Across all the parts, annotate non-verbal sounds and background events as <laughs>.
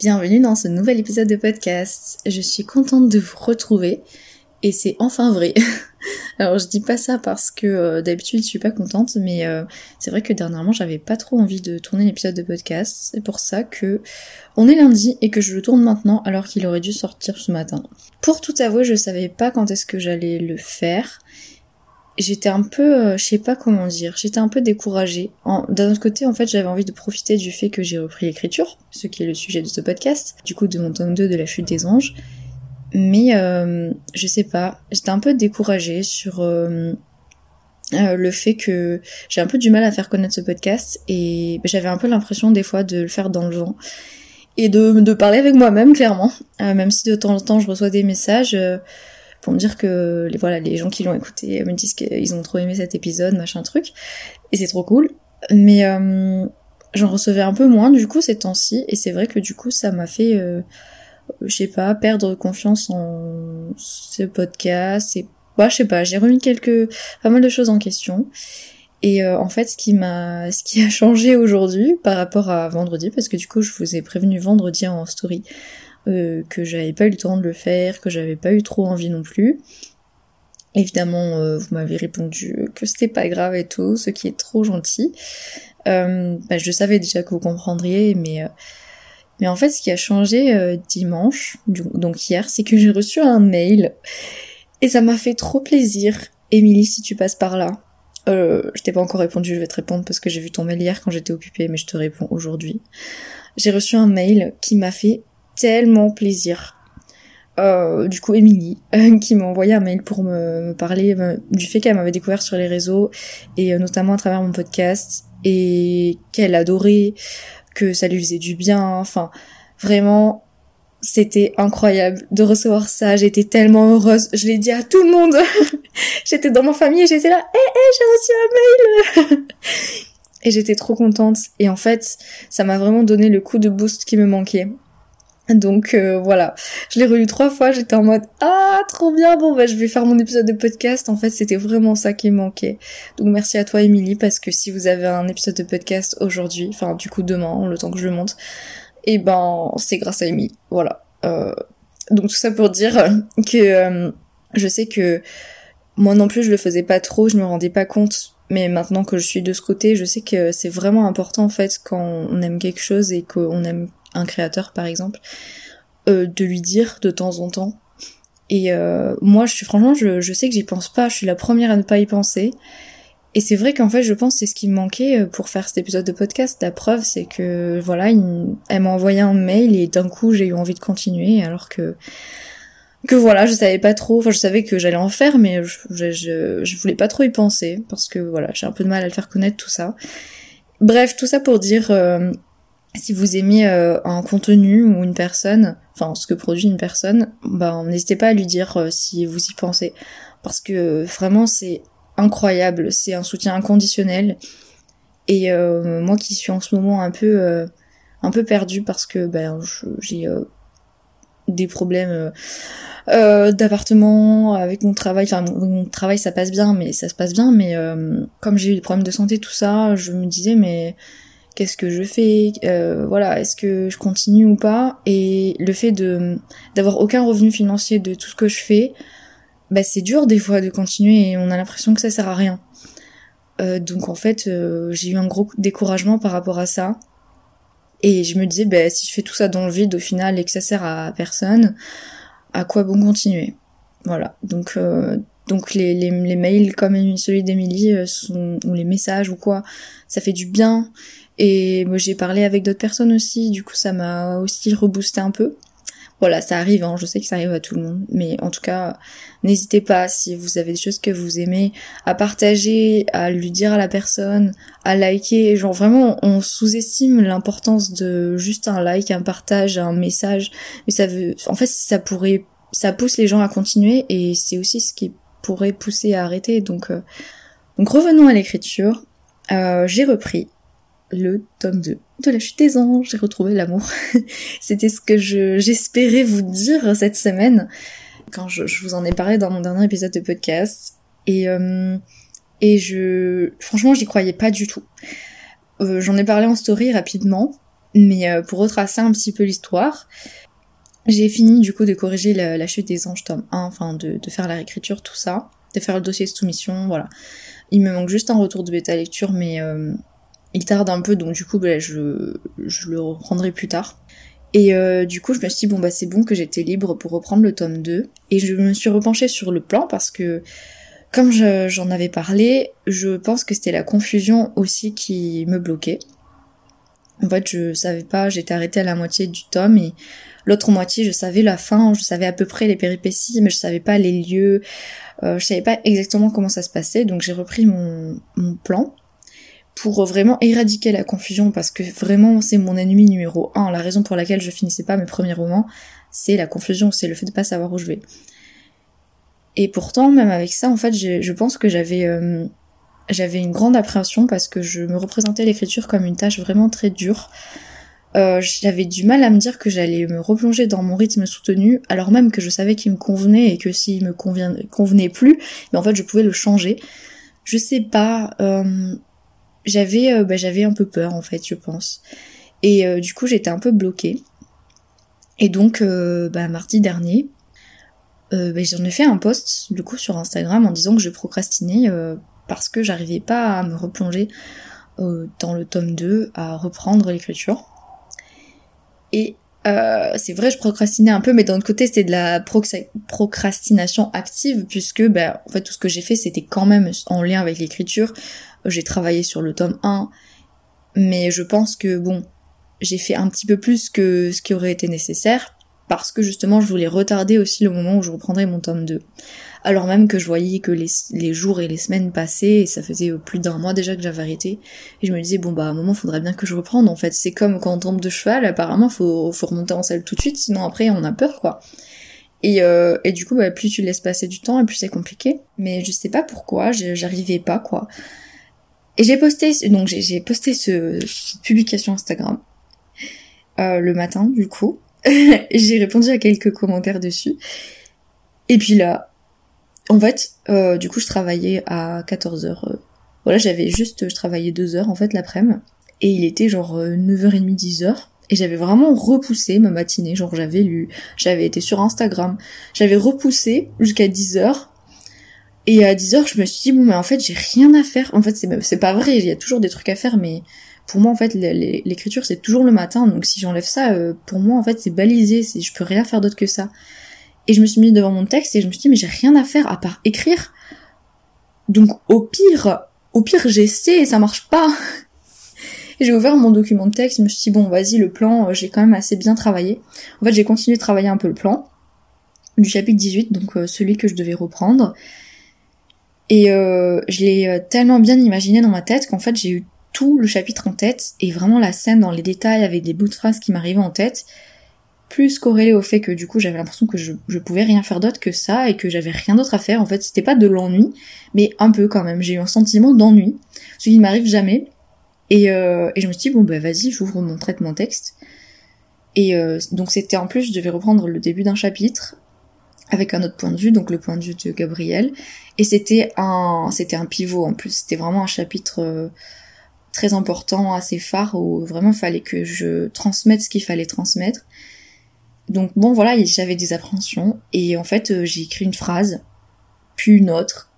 Bienvenue dans ce nouvel épisode de podcast. Je suis contente de vous retrouver et c'est enfin vrai. <laughs> Alors je dis pas ça parce que euh, d'habitude je suis pas contente, mais euh, c'est vrai que dernièrement j'avais pas trop envie de tourner l'épisode de podcast. C'est pour ça que on est lundi et que je le tourne maintenant alors qu'il aurait dû sortir ce matin. Pour tout avouer, je savais pas quand est-ce que j'allais le faire j'étais un peu, euh, je sais pas comment dire, j'étais un peu découragée. D'un autre côté, en fait, j'avais envie de profiter du fait que j'ai repris l'écriture, ce qui est le sujet de ce podcast, du coup de mon tome 2 de la chute des anges. Mais euh, je sais pas, j'étais un peu découragée sur euh, euh, le fait que j'ai un peu du mal à faire connaître ce podcast et j'avais un peu l'impression des fois de le faire dans le vent et de, de parler avec moi-même clairement, même si de temps en temps je reçois des messages pour me dire que les, voilà, les gens qui l'ont écouté me disent qu'ils ont trop aimé cet épisode, machin truc. Et c'est trop cool. Mais euh, j'en recevais un peu moins du coup ces temps-ci. Et c'est vrai que du coup ça m'a fait, euh, je sais pas, perdre confiance en ce podcast. Et bah, je sais pas, j'ai remis quelques, pas mal de choses en question. Et euh, en fait, ce qui m'a, ce qui a <laughs> changé aujourd'hui par rapport à vendredi, parce que du coup, je vous ai prévenu vendredi en story euh, que j'avais pas eu le temps de le faire, que j'avais pas eu trop envie non plus. Évidemment, euh, vous m'avez répondu que c'était pas grave et tout, ce qui est trop gentil. Euh, bah, je savais déjà que vous comprendriez, mais mais en fait, ce qui a changé dimanche, donc hier, c'est que j'ai reçu un mail et ça m'a fait trop plaisir. Émilie, si tu passes par là, euh, je t'ai pas encore répondu, je vais te répondre parce que j'ai vu ton mail hier quand j'étais occupée, mais je te réponds aujourd'hui. J'ai reçu un mail qui m'a fait tellement plaisir. Euh, du coup, Émilie, qui m'a envoyé un mail pour me, parler euh, du fait qu'elle m'avait découvert sur les réseaux, et euh, notamment à travers mon podcast, et qu'elle adorait, que ça lui faisait du bien, enfin, vraiment, c'était incroyable de recevoir ça, j'étais tellement heureuse, je l'ai dit à tout le monde, <laughs> j'étais dans ma famille et j'étais là, hé hé, j'ai reçu un mail! <laughs> Et j'étais trop contente, et en fait, ça m'a vraiment donné le coup de boost qui me manquait. Donc euh, voilà, je l'ai relu trois fois, j'étais en mode ah trop bien, bon bah je vais faire mon épisode de podcast. En fait, c'était vraiment ça qui manquait. Donc merci à toi Émilie parce que si vous avez un épisode de podcast aujourd'hui, enfin du coup demain, le temps que je le monte, et eh ben c'est grâce à Émilie. Voilà. Euh, donc tout ça pour dire <laughs> que euh, je sais que moi non plus je le faisais pas trop, je me rendais pas compte. Mais maintenant que je suis de ce côté, je sais que c'est vraiment important en fait quand on aime quelque chose et qu'on aime un créateur par exemple, euh, de lui dire de temps en temps. Et euh, moi, je suis franchement, je, sais que j'y pense pas. Je suis la première à ne pas y penser. Et c'est vrai qu'en fait, je pense que c'est ce qui me manquait euh, pour faire cet épisode de podcast. La preuve, c'est que voilà, elle m'a envoyé un mail et d'un coup, j'ai eu envie de continuer, alors que que voilà, je savais pas trop. Enfin, je savais que j'allais en faire, mais je, je, je, voulais pas trop y penser parce que voilà, j'ai un peu de mal à le faire connaître tout ça. Bref, tout ça pour dire, si vous aimez euh, un contenu ou une personne, enfin ce que produit une personne, ben n'hésitez pas à lui dire euh, si vous y pensez, parce que vraiment c'est incroyable, c'est un soutien inconditionnel. Et euh, moi qui suis en ce moment un peu un peu perdue parce que ben j'ai des problèmes d'appartement avec mon travail, enfin mon, travail ça passe bien, mais ça se passe bien, mais comme j'ai eu des problèmes de santé tout ça, je me disais mais qu'est-ce que je fais, euh, voilà, est-ce que je continue ou pas Et le fait de d'avoir aucun revenu financier de tout ce que je fais, bah c'est dur des fois de continuer et on a l'impression que ça sert à rien. Euh, donc en fait, euh, j'ai eu un gros découragement par rapport à ça. Et je me disais, bah, si je fais tout ça dans le vide au final et que ça sert à personne, à quoi bon continuer? Voilà. Donc, euh, donc les, les, les, mails comme celui d'Emilie euh, ou les messages ou quoi, ça fait du bien. Et moi j'ai parlé avec d'autres personnes aussi, du coup ça m'a aussi reboosté un peu. Voilà, ça arrive, hein, je sais que ça arrive à tout le monde, mais en tout cas, n'hésitez pas si vous avez des choses que vous aimez à partager, à lui dire à la personne, à liker. Genre vraiment, on sous-estime l'importance de juste un like, un partage, un message, mais ça veut, en fait, ça pourrait, ça pousse les gens à continuer et c'est aussi ce qui pourrait pousser à arrêter. Donc, euh, donc revenons à l'écriture. Euh, j'ai repris le tome 2 de la chute des anges, j'ai retrouvé l'amour. <laughs> C'était ce que j'espérais vous dire cette semaine quand je, vous en ai parlé dans mon dernier épisode de podcast. Et, euh, et je, franchement, j'y croyais pas du tout. Euh, J'en ai parlé en story rapidement, mais euh, pour retracer un petit peu l'histoire, j'ai fini du coup de corriger la, chute des anges tome 1, enfin de, de faire la réécriture, tout ça, de faire le dossier de soumission, voilà. Il me manque juste un retour de bêta lecture, mais euh, il tarde un peu, donc du coup, bah, je, le reprendrai plus tard. Et euh, du coup, je me suis dit, bon, bah c'est bon que j'étais libre pour reprendre le tome 2. Et je me suis repenchée sur le plan parce que, comme j'en avais parlé, je pense que c'était la confusion aussi qui me bloquait. En fait, je savais pas, j'étais arrêtée à la moitié du tome et l'autre moitié, je savais la fin, je savais à peu près les péripéties, mais je savais pas les lieux, euh, je savais pas exactement comment ça se passait, donc j'ai repris mon plan pour vraiment éradiquer la confusion parce que vraiment c'est mon ennemi numéro un. La raison pour laquelle je finissais pas mes premiers romans, c'est la confusion, c'est le fait de pas savoir où je vais. Et pourtant, même avec ça, en fait, je pense que j'avais euh, j'avais une grande appréhension parce que je me représentais l'écriture comme une tâche vraiment très dure. Euh, j'avais du mal à me dire que j'allais me replonger dans mon rythme soutenu, alors même que je savais qu'il me convenait et que s'il me convenait plus, mais en fait je pouvais le changer. Je sais pas, euh, j'avais euh, bah, j'avais un peu peur en fait je pense. Et euh, du coup j'étais un peu bloquée. Et donc euh, bah, mardi dernier bah, j'en ai fait un post du coup sur Instagram en disant que je procrastinais parce que j'arrivais pas à me replonger dans le tome 2 à reprendre l'écriture. Et c'est vrai, je procrastinais un peu, mais d'un autre côté, c'était de la procrastination active, puisque bah, en fait, tout ce que j'ai fait, c'était quand même en lien avec l'écriture j'ai travaillé sur le tome 1, mais je pense que bon, j'ai fait un petit peu plus que ce qui aurait été nécessaire, parce que justement je voulais retarder aussi le moment où je reprendrais mon tome 2. Alors même que je voyais que les, jours et les semaines passaient, et ça faisait plus d'un mois déjà que j'avais arrêté, et je me disais bon bah à un moment faudrait bien que je reprenne en fait, c'est comme quand on tombe de cheval, apparemment faut, faut remonter en selle tout de suite, sinon après on a peur quoi. Et, euh, et du coup, bah, plus tu laisses passer du temps, et plus c'est compliqué. Mais je sais pas pourquoi, j'arrivais pas, quoi. Et j'ai posté, donc j'ai posté ce, cette publication Instagram euh, le matin, du coup. <laughs> j'ai répondu à quelques commentaires dessus. Et puis là, en fait, euh, du coup, je travaillais à 14h. Euh, voilà, j'avais juste, je travaillais 2 heures en fait l'après-midi. Et il était genre 9h30, 10h. Et j'avais vraiment repoussé ma matinée, genre j'avais lu, j'avais été sur Instagram, j'avais repoussé jusqu'à 10h et à 10h, je me suis dit, bon, mais en fait, j'ai rien à faire. En fait, c'est pas vrai, il y a toujours des trucs à faire, mais pour moi, en fait, l'écriture, c'est toujours le matin. Donc, si j'enlève ça, euh, pour moi, en fait, c'est balisé. Je peux rien faire d'autre que ça. Et je me suis mis devant mon texte et je me suis dit, mais j'ai rien à faire à part écrire. Donc, au pire, au pire, j'essaie et ça marche pas. <laughs> Et j'ai ouvert mon document de texte, je me suis dit, bon, vas-y, le plan, euh, j'ai quand même assez bien travaillé. En fait, j'ai continué de travailler un peu le plan du chapitre 18, donc euh, celui que je devais reprendre. Et euh, je l'ai euh, tellement bien imaginé dans ma tête qu'en fait j'ai eu tout le chapitre en tête et vraiment la scène dans les détails avec des bouts de phrases qui m'arrivaient en tête, plus corrélé au fait que du coup j'avais l'impression que je, je pouvais rien faire d'autre que ça et que j'avais rien d'autre à faire. En fait c'était pas de l'ennui, mais un peu quand même. J'ai eu un sentiment d'ennui, ce qui ne m'arrive jamais. Et, euh, et je me suis dit bon bah vas-y j'ouvre mon traitement texte. Et euh, donc c'était en plus je devais reprendre le début d'un chapitre avec un autre point de vue, donc le point de vue de Gabriel. Et c'était un, c'était un pivot en plus. C'était vraiment un chapitre euh, très important, assez phare, où vraiment fallait que je transmette ce qu'il fallait transmettre. Donc bon voilà, j'avais des appréhensions et en fait euh, j'ai écrit une phrase, puis une autre,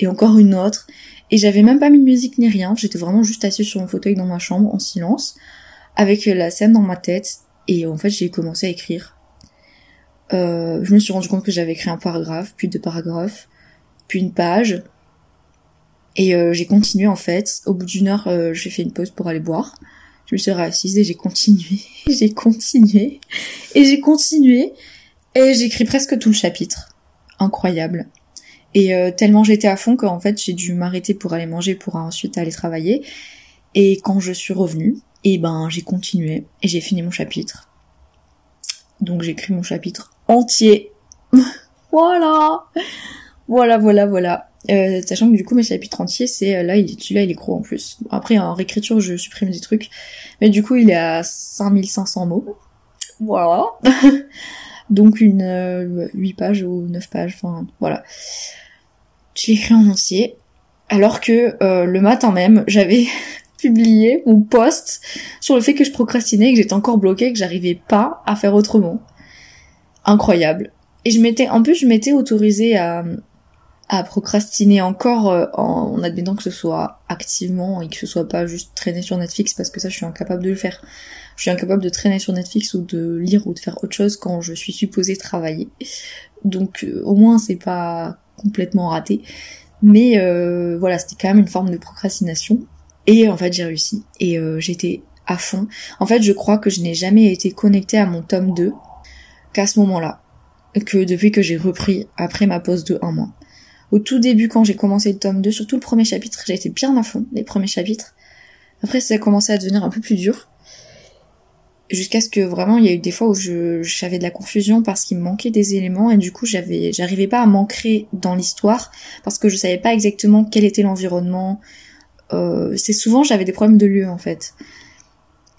et encore une autre, et j'avais même pas mis de musique ni rien. J'étais vraiment juste assise sur mon fauteuil dans ma chambre en silence, avec la scène dans ma tête et en fait j'ai commencé à écrire. Euh, je me suis rendu compte que j'avais écrit un paragraphe, puis deux paragraphes, puis une page. Et euh, j'ai continué en fait. Au bout d'une heure, euh, j'ai fait une pause pour aller boire. Je me suis réassise et j'ai continué, <laughs> j'ai continué, et j'ai continué, et j'ai écrit presque tout le chapitre. Incroyable. Et euh, tellement j'étais à fond qu'en fait j'ai dû m'arrêter pour aller manger pour ensuite aller travailler. Et quand je suis revenue, et eh ben j'ai continué et j'ai fini mon chapitre. Donc j'ai écrit mon chapitre entier. <laughs> voilà. Voilà, voilà, voilà. Euh, sachant que du coup mes chapitres entiers c'est euh, là il celui-là il est gros en plus. Après en réécriture je supprime des trucs. Mais du coup il est à 5500 mots. Voilà. <laughs> Donc une euh, 8 pages ou 9 pages, enfin voilà. J'ai écrit en entier. Alors que euh, le matin même, j'avais <laughs> publié mon post sur le fait que je procrastinais, que j'étais encore bloquée, que j'arrivais pas à faire autrement. Incroyable. Et je m'étais, en plus, je m'étais autorisée à, à procrastiner encore euh, en, admettant que ce soit activement et que ce soit pas juste traîner sur Netflix parce que ça je suis incapable de le faire. Je suis incapable de traîner sur Netflix ou de lire ou de faire autre chose quand je suis supposée travailler. Donc euh, au moins c'est pas complètement raté. Mais euh, voilà, c'était quand même une forme de procrastination. Et en fait j'ai réussi. Et j'étais à fond. En fait je crois que je n'ai jamais été connectée à mon tome 2 qu'à ce moment-là, que depuis que j'ai repris après ma pause de un mois. Au tout début, quand j'ai commencé le tome 2, surtout le premier chapitre, j'ai été bien à fond, les premiers chapitres. Après, ça a commencé à devenir un peu plus dur. Jusqu'à ce que vraiment, il y a eu des fois où j'avais de la confusion parce qu'il me manquait des éléments et du coup, j'avais, j'arrivais pas à m'ancrer dans l'histoire parce que je savais pas exactement quel était l'environnement. Euh, c'est souvent, j'avais des problèmes de lieu, en fait.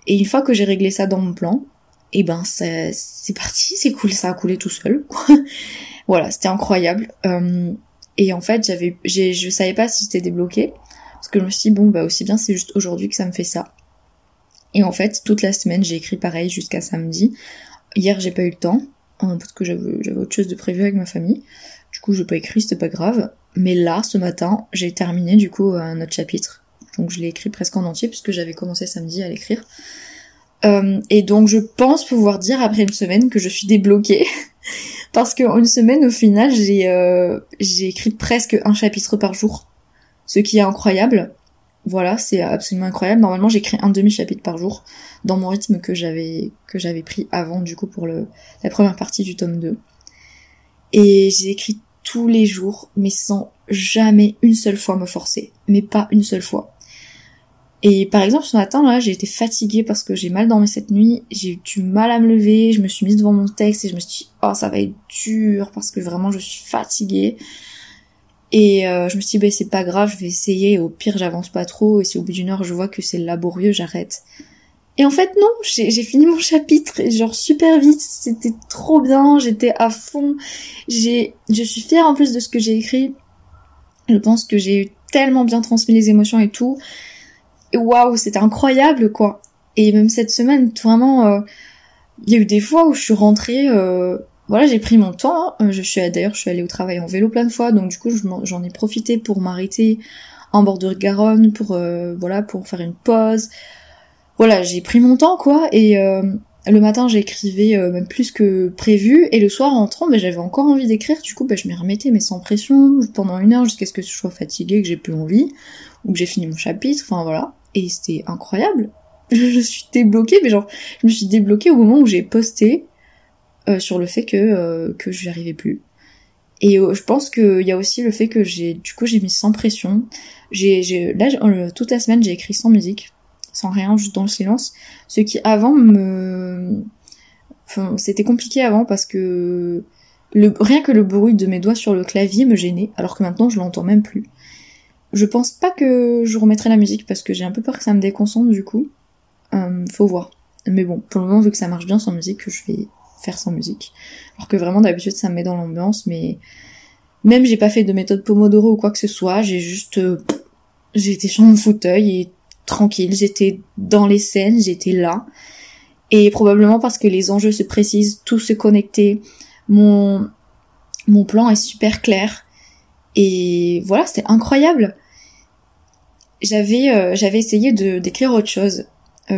Et une fois que j'ai réglé ça dans mon plan, et eh ben c'est parti, c'est cool, ça a coulé tout seul. <laughs> voilà, c'était incroyable. Euh, et en fait, j'avais, je savais pas si c'était débloqué parce que je me suis dit bon bah aussi bien c'est juste aujourd'hui que ça me fait ça. Et en fait, toute la semaine j'ai écrit pareil jusqu'à samedi. Hier j'ai pas eu le temps hein, parce que j'avais autre chose de prévu avec ma famille. Du coup j'ai pas écrit, c'était pas grave. Mais là, ce matin, j'ai terminé du coup un autre chapitre. Donc je l'ai écrit presque en entier puisque j'avais commencé samedi à l'écrire. Euh, et donc je pense pouvoir dire après une semaine que je suis débloquée. <laughs> Parce qu'en une semaine, au final, j'ai euh, écrit presque un chapitre par jour. Ce qui est incroyable. Voilà, c'est absolument incroyable. Normalement, j'écris un demi-chapitre par jour dans mon rythme que j'avais que j'avais pris avant du coup pour le la première partie du tome 2. Et j'ai écrit tous les jours mais sans jamais une seule fois me forcer, mais pas une seule fois. Et par exemple, ce matin, là, j'ai été fatiguée parce que j'ai mal dormi cette nuit, j'ai eu du mal à me lever, je me suis mise devant mon texte et je me suis dit, oh, ça va être dur parce que vraiment, je suis fatiguée. Et euh, je me suis dit, bah, c'est pas grave, je vais essayer, au pire, j'avance pas trop, et si au bout d'une heure, je vois que c'est laborieux, j'arrête. Et en fait, non, j'ai fini mon chapitre, et genre super vite, c'était trop bien, j'étais à fond, j'ai, je suis fière en plus de ce que j'ai écrit, je pense que j'ai tellement bien transmis les émotions et tout, waouh, c'était incroyable quoi. Et même cette semaine, vraiment, euh, il y a eu des fois où je suis rentrée, euh, voilà, j'ai pris mon temps. Hein. Je suis d'ailleurs, je suis allée au travail en vélo plein de fois, donc du coup, j'en ai profité pour m'arrêter en bord de Garonne, pour euh, voilà, pour faire une pause. Voilà, j'ai pris mon temps quoi, et le matin j'écrivais même plus que prévu, et le soir en rentrant, ben, j'avais encore envie d'écrire. Du coup, ben, je m'y remettais, mais sans pression, pendant une heure jusqu'à ce que je sois fatiguée, que j'ai plus envie, ou que j'ai fini mon chapitre. Enfin voilà et c'était incroyable. <laughs> Je suis débloquée, mais genre, je me suis débloquée au moment où j'ai posté euh, sur le fait que euh, que je n'y arrivais plus. Et euh, je pense qu'il y a aussi le fait que j'ai, du coup, j'ai mis sans pression. J'ai, j'ai là, toute la semaine, j'ai écrit sans musique, sans rien, juste dans le silence. Ce qui avant me, enfin, c'était compliqué avant parce que le, rien que le bruit de mes doigts sur le clavier me gênait, alors que maintenant je l'entends même plus. Je pense pas que je remettrai la musique parce que j'ai un peu peur que ça me déconcentre du coup. Euh, faut voir. Mais bon, pour le moment, vu que ça marche bien sans musique, je vais faire sans musique. Alors que vraiment d'habitude ça me met dans l'ambiance, mais même j'ai pas fait de méthode Pomodoro ou quoi que ce soit, j'ai juste euh, j'étais sur mon fauteuil et tranquille, j'étais dans les scènes, j'étais là. Et probablement parce que les enjeux se précisent, tout se connectait, mon mon plan est super clair. Et voilà, c'était incroyable j'avais euh, j'avais essayé de d'écrire autre chose.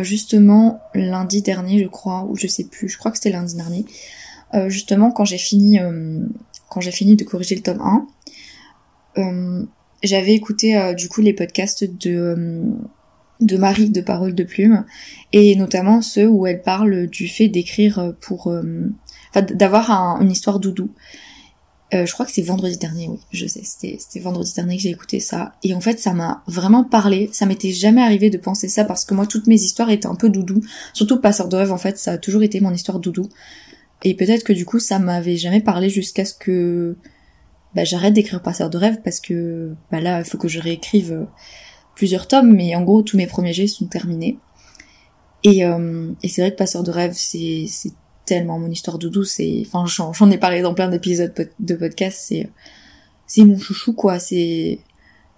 justement lundi dernier, je crois, ou je sais plus, je crois que c'était lundi dernier, justement quand j'ai fini, quand j'ai fini de corriger le tome 1, j'avais écouté du coup les podcasts de de Marie de Paroles de Plume et notamment ceux où elle parle du fait d'écrire pour enfin d'avoir une histoire doudou euh, je crois que c'est vendredi dernier, oui, je sais, c'était vendredi dernier que j'ai écouté ça. Et en fait, ça m'a vraiment parlé. Ça m'était jamais arrivé de penser ça parce que moi, toutes mes histoires étaient un peu doudou. Surtout Passeur de rêve, en fait, ça a toujours été mon histoire doudou. Et peut-être que du coup, ça m'avait jamais parlé jusqu'à ce que bah, j'arrête d'écrire Passeur de rêve parce que bah, là, il faut que je réécrive euh, plusieurs tomes. Mais en gros, tous mes premiers jets sont terminés. Et, euh, et c'est vrai que Passeur de rêve, c'est tellement mon histoire doudou, c'est, enfin, j'en ai parlé dans plein d'épisodes de podcast, c'est, c'est mon chouchou, quoi, c'est,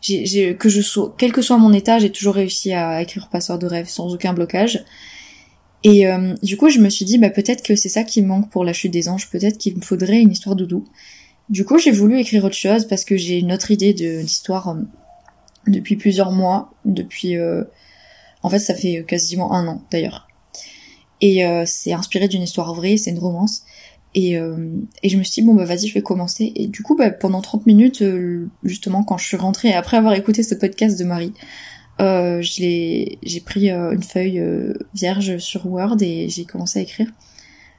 j'ai, que je sois, quel que soit mon état, j'ai toujours réussi à écrire Passeur de rêve sans aucun blocage. Et euh, du coup, je me suis dit, bah peut-être que c'est ça qui manque pour la chute des anges, peut-être qu'il me faudrait une histoire doudou. Du coup, j'ai voulu écrire autre chose parce que j'ai une autre idée de d'histoire euh, depuis plusieurs mois, depuis, euh, en fait, ça fait quasiment un an d'ailleurs. Et euh, c'est inspiré d'une histoire vraie, c'est une romance. Et, euh, et je me suis dit, bon bah vas-y, je vais commencer. Et du coup, bah, pendant 30 minutes, euh, justement, quand je suis rentrée, après avoir écouté ce podcast de Marie, euh, j'ai pris une feuille vierge sur Word et j'ai commencé à écrire.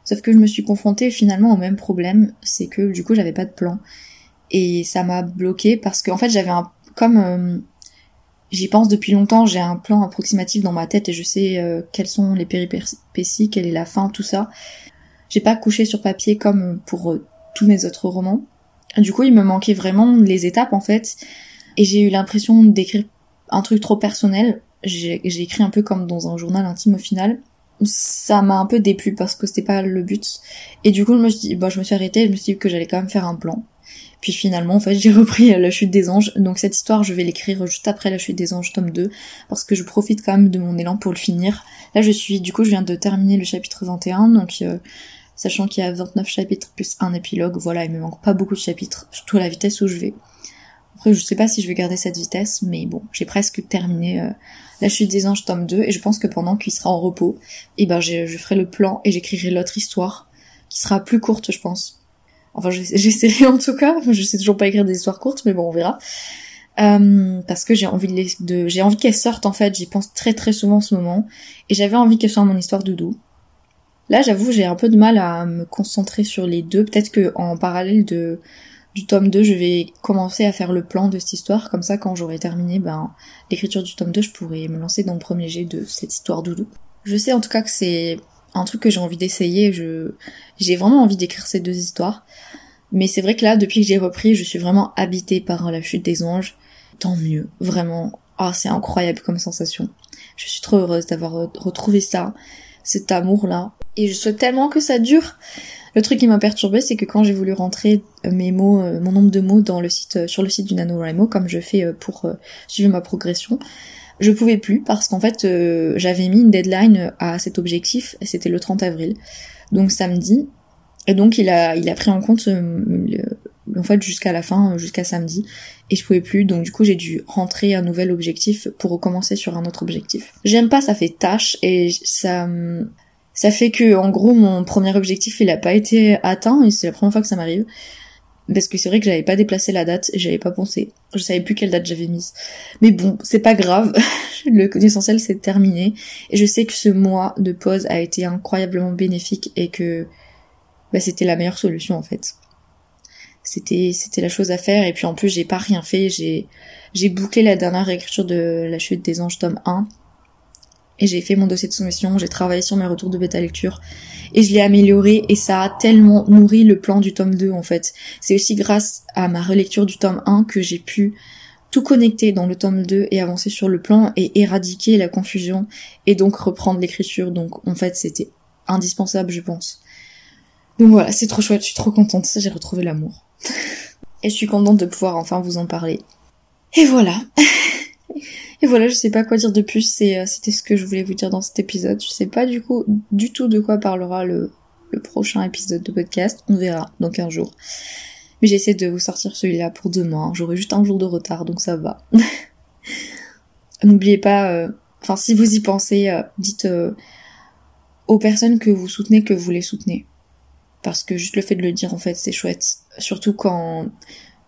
Sauf que je me suis confrontée finalement au même problème, c'est que du coup j'avais pas de plan. Et ça m'a bloqué parce qu'en fait j'avais un... comme J'y pense depuis longtemps, j'ai un plan approximatif dans ma tête et je sais euh, quelles sont les péripéties, quelle est la fin, tout ça. J'ai pas couché sur papier comme pour euh, tous mes autres romans. Du coup, il me manquait vraiment les étapes en fait, et j'ai eu l'impression d'écrire un truc trop personnel. J'ai écrit un peu comme dans un journal intime au final. Ça m'a un peu déplu parce que c'était pas le but. Et du coup, je me suis dit, bah, je me suis arrêtée, je me suis dit que j'allais quand même faire un plan. Puis finalement, en fait, <laughs> j'ai repris La Chute des Anges. Donc cette histoire, je vais l'écrire juste après La Chute des Anges, tome 2, parce que je profite quand même de mon élan pour le finir. Là, je suis, du coup, je viens de terminer le chapitre 21, donc euh, sachant qu'il y a 29 chapitres plus un épilogue, voilà, il me manque pas beaucoup de chapitres, surtout à la vitesse où je vais. Après, je sais pas si je vais garder cette vitesse, mais bon, j'ai presque terminé euh, La Chute des Anges, tome 2, et je pense que pendant qu'il sera en repos, et eh ben, je ferai le plan et j'écrirai l'autre histoire, qui sera plus courte, je pense Enfin, j'essaierai en tout cas. Je sais toujours pas écrire des histoires courtes, mais bon, on verra. Euh, parce que j'ai envie de, de j'ai envie qu'elle sorte en fait. J'y pense très très souvent en ce moment, et j'avais envie qu'elle soit mon histoire doudou. Là, j'avoue, j'ai un peu de mal à me concentrer sur les deux. Peut-être que en parallèle de du tome 2, je vais commencer à faire le plan de cette histoire. Comme ça, quand j'aurai terminé ben, l'écriture du tome 2, je pourrai me lancer dans le premier jet de cette histoire doudou. Je sais en tout cas que c'est un truc que j'ai envie d'essayer. Je, j'ai vraiment envie d'écrire ces deux histoires. Mais c'est vrai que là, depuis que j'ai repris, je suis vraiment habitée par la chute des anges. Tant mieux, vraiment. Ah, c'est incroyable comme sensation. Je suis trop heureuse d'avoir retrouvé ça, cet amour-là. Et je souhaite tellement que ça dure. Le truc qui m'a perturbé, c'est que quand j'ai voulu rentrer mes mots, euh, mon nombre de mots dans le site, euh, sur le site du NaNoWriMo, comme je fais euh, pour suivre ma progression, je pouvais plus parce qu'en fait euh, j'avais mis une deadline à cet objectif et c'était le 30 avril. Donc samedi. Et donc il a il a pris en compte euh, en fait jusqu'à la fin, jusqu'à samedi et je pouvais plus donc du coup j'ai dû rentrer un nouvel objectif pour recommencer sur un autre objectif. J'aime pas ça fait tâche et ça ça fait que en gros mon premier objectif il a pas été atteint et c'est la première fois que ça m'arrive parce que c'est vrai que j'avais pas déplacé la date et j'avais pas pensé. Je savais plus quelle date j'avais mise. Mais bon, c'est pas grave. <laughs> le essentiel c'est terminé. Et je sais que ce mois de pause a été incroyablement bénéfique et que bah, c'était la meilleure solution en fait. C'était c'était la chose à faire et puis en plus j'ai pas rien fait. J'ai j'ai bouclé la dernière écriture de La Chute des Anges tome 1 et j'ai fait mon dossier de soumission. J'ai travaillé sur mes retours de bêta lecture et je l'ai amélioré et ça a tellement nourri le plan du tome 2 en fait. C'est aussi grâce à ma relecture du tome 1 que j'ai pu tout connecter dans le tome 2 et avancer sur le plan et éradiquer la confusion et donc reprendre l'écriture. Donc en fait c'était indispensable je pense. Donc voilà, c'est trop chouette, je suis trop contente, j'ai retrouvé l'amour. <laughs> et je suis contente de pouvoir enfin vous en parler. Et voilà. <laughs> Et voilà, je sais pas quoi dire de plus, euh, c'était ce que je voulais vous dire dans cet épisode. Je sais pas du coup, du tout de quoi parlera le, prochain épisode de podcast. On verra dans 15 jours. Mais j'essaie de vous sortir celui-là pour demain. J'aurai juste un jour de retard, donc ça va. <laughs> N'oubliez pas, euh, Enfin, si vous y pensez, dites aux personnes que vous soutenez que vous les soutenez. Parce que juste le fait de le dire, en fait, c'est chouette. Surtout quand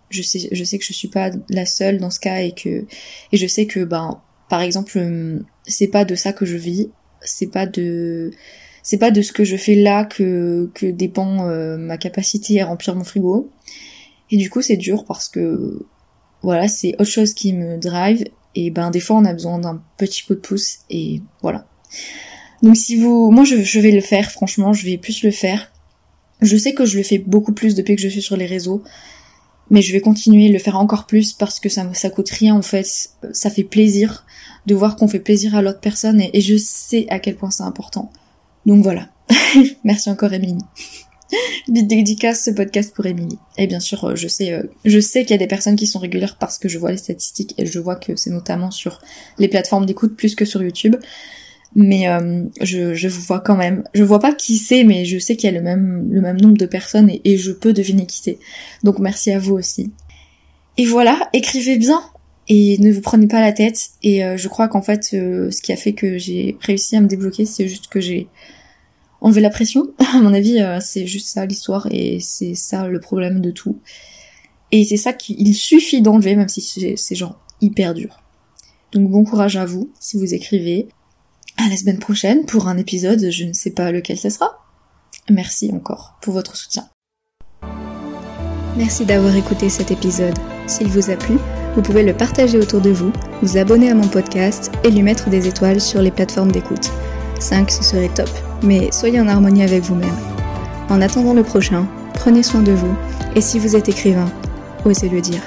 je sais, je sais que je suis pas la seule dans ce cas et que, et je sais que, ben, par exemple, euh, c'est pas de ça que je vis, c'est pas de, c'est pas de ce que je fais là que, que dépend euh, ma capacité à remplir mon frigo. Et du coup, c'est dur parce que, voilà, c'est autre chose qui me drive. Et ben, des fois, on a besoin d'un petit coup de pouce et voilà. Donc si vous, moi je, je vais le faire, franchement, je vais plus le faire. Je sais que je le fais beaucoup plus depuis que je suis sur les réseaux mais je vais continuer le faire encore plus parce que ça ça coûte rien en fait. Ça fait plaisir de voir qu'on fait plaisir à l'autre personne et, je sais à quel point c'est important. Donc voilà. <laughs> Merci encore Émilie. <laughs> Vite dédicace ce podcast pour Émilie. Et bien sûr euh, je sais euh, je sais qu'il y a des personnes qui sont régulières parce que je vois les statistiques et je vois que c'est notamment sur les plateformes d'écoute plus que sur YouTube mais euh, je, je vous vois quand même. Je vois pas qui c'est, mais je sais qu'il y a le même, le même nombre de personnes et, je peux deviner qui c'est. Donc merci à vous aussi. Et voilà, écrivez bien et ne vous prenez pas la tête. Et euh, je crois qu'en fait, euh, ce qui a fait que j'ai réussi à me débloquer, c'est juste que j'ai enlevé la pression. <laughs> à mon avis, c'est juste ça l'histoire et c'est ça le problème de tout. Et c'est ça qu'il suffit d'enlever, même si c'est genre hyper dur. Donc bon courage à vous si vous écrivez à la semaine prochaine pour un épisode, je ne sais pas lequel ce sera. Merci encore pour votre soutien. Merci d'avoir écouté cet épisode. S'il vous a plu, vous pouvez le partager autour de vous, vous abonner à mon podcast et lui mettre des étoiles sur les plateformes d'écoute. 5 ce serait top, mais soyez en harmonie avec vous-même. En attendant le prochain, prenez soin de vous et si vous êtes écrivain, osez le dire.